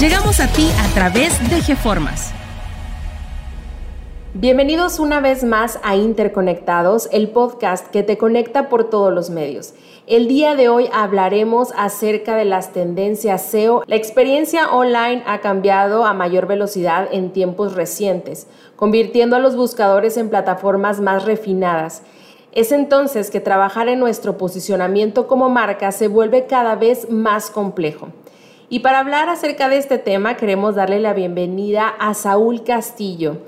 Llegamos a ti a través de GeFormas. Bienvenidos una vez más a Interconectados, el podcast que te conecta por todos los medios. El día de hoy hablaremos acerca de las tendencias SEO. La experiencia online ha cambiado a mayor velocidad en tiempos recientes, convirtiendo a los buscadores en plataformas más refinadas. Es entonces que trabajar en nuestro posicionamiento como marca se vuelve cada vez más complejo. Y para hablar acerca de este tema queremos darle la bienvenida a Saúl Castillo.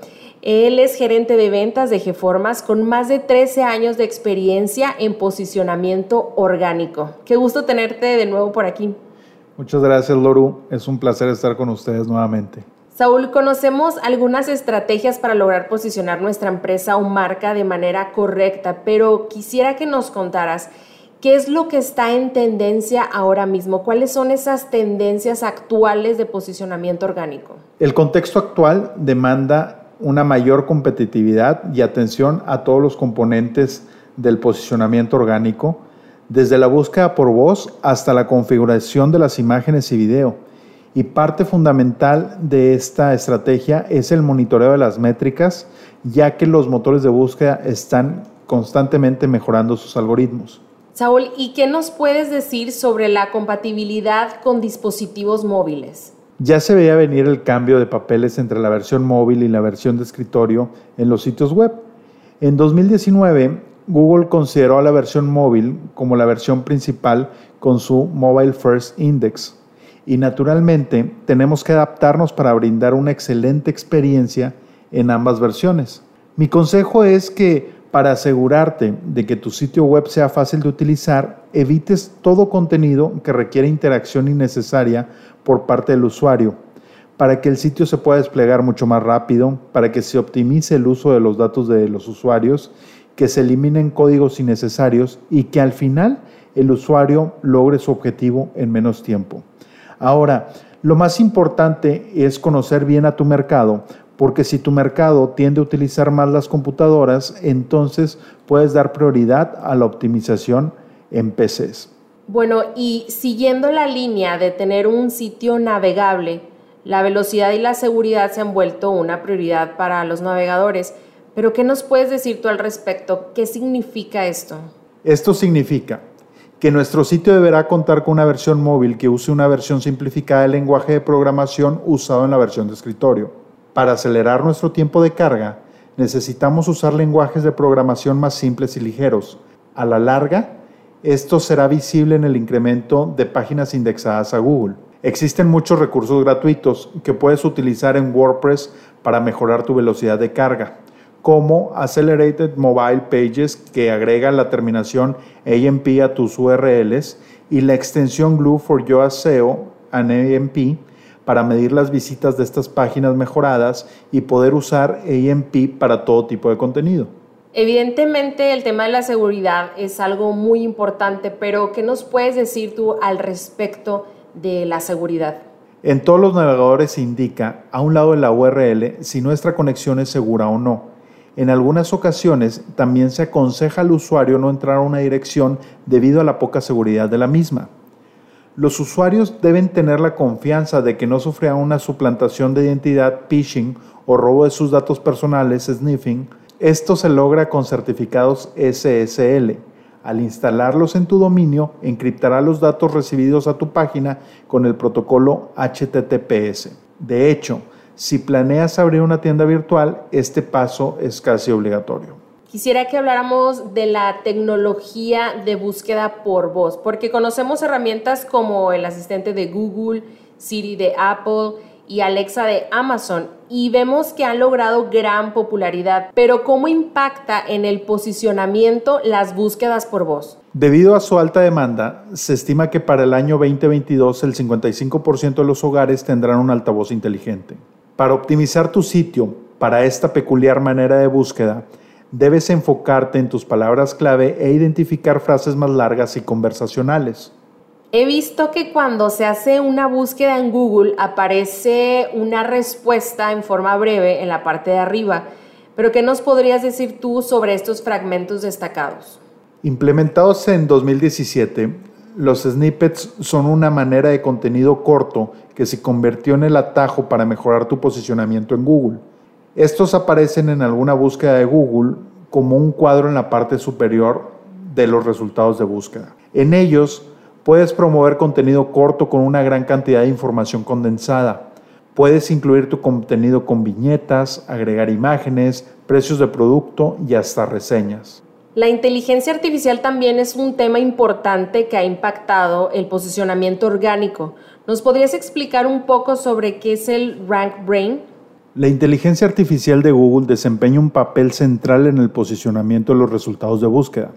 Él es gerente de ventas de Geformas con más de 13 años de experiencia en posicionamiento orgánico. Qué gusto tenerte de nuevo por aquí. Muchas gracias, Loru. Es un placer estar con ustedes nuevamente. Saúl, conocemos algunas estrategias para lograr posicionar nuestra empresa o marca de manera correcta, pero quisiera que nos contaras ¿Qué es lo que está en tendencia ahora mismo? ¿Cuáles son esas tendencias actuales de posicionamiento orgánico? El contexto actual demanda una mayor competitividad y atención a todos los componentes del posicionamiento orgánico, desde la búsqueda por voz hasta la configuración de las imágenes y video. Y parte fundamental de esta estrategia es el monitoreo de las métricas, ya que los motores de búsqueda están constantemente mejorando sus algoritmos. Saúl, ¿y qué nos puedes decir sobre la compatibilidad con dispositivos móviles? Ya se veía venir el cambio de papeles entre la versión móvil y la versión de escritorio en los sitios web. En 2019, Google consideró a la versión móvil como la versión principal con su Mobile First Index. Y naturalmente tenemos que adaptarnos para brindar una excelente experiencia en ambas versiones. Mi consejo es que para asegurarte de que tu sitio web sea fácil de utilizar, evites todo contenido que requiere interacción innecesaria por parte del usuario, para que el sitio se pueda desplegar mucho más rápido, para que se optimice el uso de los datos de los usuarios, que se eliminen códigos innecesarios y que al final el usuario logre su objetivo en menos tiempo. Ahora, lo más importante es conocer bien a tu mercado porque si tu mercado tiende a utilizar más las computadoras, entonces puedes dar prioridad a la optimización en PCs. Bueno, y siguiendo la línea de tener un sitio navegable, la velocidad y la seguridad se han vuelto una prioridad para los navegadores. Pero ¿qué nos puedes decir tú al respecto? ¿Qué significa esto? Esto significa que nuestro sitio deberá contar con una versión móvil que use una versión simplificada del lenguaje de programación usado en la versión de escritorio para acelerar nuestro tiempo de carga, necesitamos usar lenguajes de programación más simples y ligeros. A la larga, esto será visible en el incremento de páginas indexadas a Google. Existen muchos recursos gratuitos que puedes utilizar en WordPress para mejorar tu velocidad de carga, como Accelerated Mobile Pages que agrega la terminación AMP a tus URLs y la extensión Glue for Your SEO and AMP para medir las visitas de estas páginas mejoradas y poder usar AMP para todo tipo de contenido. Evidentemente el tema de la seguridad es algo muy importante, pero ¿qué nos puedes decir tú al respecto de la seguridad? En todos los navegadores se indica a un lado de la URL si nuestra conexión es segura o no. En algunas ocasiones también se aconseja al usuario no entrar a una dirección debido a la poca seguridad de la misma. Los usuarios deben tener la confianza de que no sufrirán una suplantación de identidad, phishing o robo de sus datos personales, sniffing. Esto se logra con certificados SSL. Al instalarlos en tu dominio, encriptará los datos recibidos a tu página con el protocolo HTTPS. De hecho, si planeas abrir una tienda virtual, este paso es casi obligatorio. Quisiera que habláramos de la tecnología de búsqueda por voz, porque conocemos herramientas como el asistente de Google, Siri de Apple y Alexa de Amazon y vemos que han logrado gran popularidad, pero ¿cómo impacta en el posicionamiento las búsquedas por voz? Debido a su alta demanda, se estima que para el año 2022 el 55% de los hogares tendrán un altavoz inteligente. Para optimizar tu sitio para esta peculiar manera de búsqueda, debes enfocarte en tus palabras clave e identificar frases más largas y conversacionales. He visto que cuando se hace una búsqueda en Google aparece una respuesta en forma breve en la parte de arriba, pero ¿qué nos podrías decir tú sobre estos fragmentos destacados? Implementados en 2017, los snippets son una manera de contenido corto que se convirtió en el atajo para mejorar tu posicionamiento en Google. Estos aparecen en alguna búsqueda de Google como un cuadro en la parte superior de los resultados de búsqueda. En ellos puedes promover contenido corto con una gran cantidad de información condensada. Puedes incluir tu contenido con viñetas, agregar imágenes, precios de producto y hasta reseñas. La inteligencia artificial también es un tema importante que ha impactado el posicionamiento orgánico. ¿Nos podrías explicar un poco sobre qué es el Rank Brain? La inteligencia artificial de Google desempeña un papel central en el posicionamiento de los resultados de búsqueda.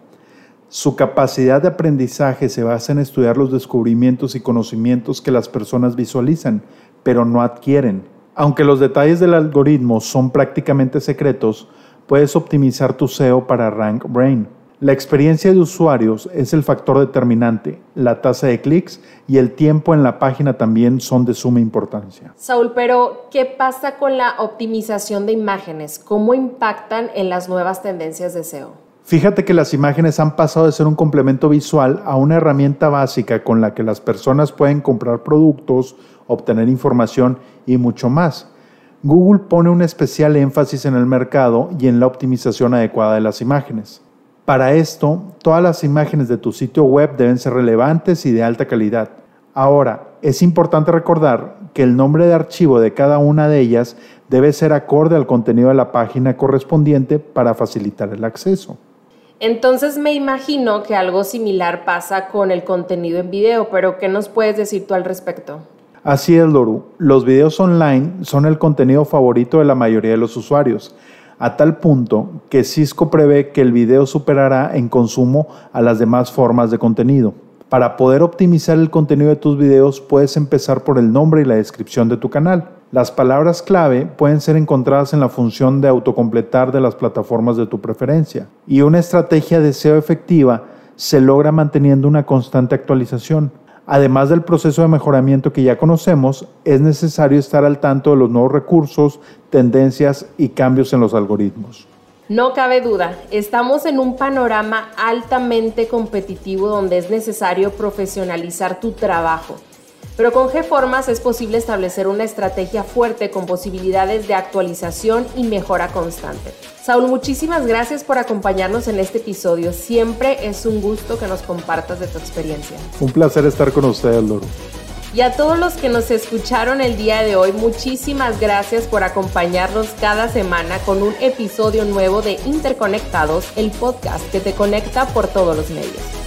Su capacidad de aprendizaje se basa en estudiar los descubrimientos y conocimientos que las personas visualizan, pero no adquieren. Aunque los detalles del algoritmo son prácticamente secretos, puedes optimizar tu SEO para Rank Brain. La experiencia de usuarios es el factor determinante. La tasa de clics y el tiempo en la página también son de suma importancia. Saúl, pero ¿qué pasa con la optimización de imágenes? ¿Cómo impactan en las nuevas tendencias de SEO? Fíjate que las imágenes han pasado de ser un complemento visual a una herramienta básica con la que las personas pueden comprar productos, obtener información y mucho más. Google pone un especial énfasis en el mercado y en la optimización adecuada de las imágenes. Para esto, todas las imágenes de tu sitio web deben ser relevantes y de alta calidad. Ahora, es importante recordar que el nombre de archivo de cada una de ellas debe ser acorde al contenido de la página correspondiente para facilitar el acceso. Entonces me imagino que algo similar pasa con el contenido en video, pero ¿qué nos puedes decir tú al respecto? Así es, Loru. Los videos online son el contenido favorito de la mayoría de los usuarios, a tal punto que Cisco prevé que el video superará en consumo a las demás formas de contenido. Para poder optimizar el contenido de tus videos, puedes empezar por el nombre y la descripción de tu canal. Las palabras clave pueden ser encontradas en la función de autocompletar de las plataformas de tu preferencia. Y una estrategia de SEO efectiva se logra manteniendo una constante actualización. Además del proceso de mejoramiento que ya conocemos, es necesario estar al tanto de los nuevos recursos, tendencias y cambios en los algoritmos. No cabe duda, estamos en un panorama altamente competitivo donde es necesario profesionalizar tu trabajo. Pero con GFormas es posible establecer una estrategia fuerte con posibilidades de actualización y mejora constante. Saúl, muchísimas gracias por acompañarnos en este episodio. Siempre es un gusto que nos compartas de tu experiencia. Un placer estar con ustedes, Loro. Y a todos los que nos escucharon el día de hoy, muchísimas gracias por acompañarnos cada semana con un episodio nuevo de Interconectados, el podcast que te conecta por todos los medios.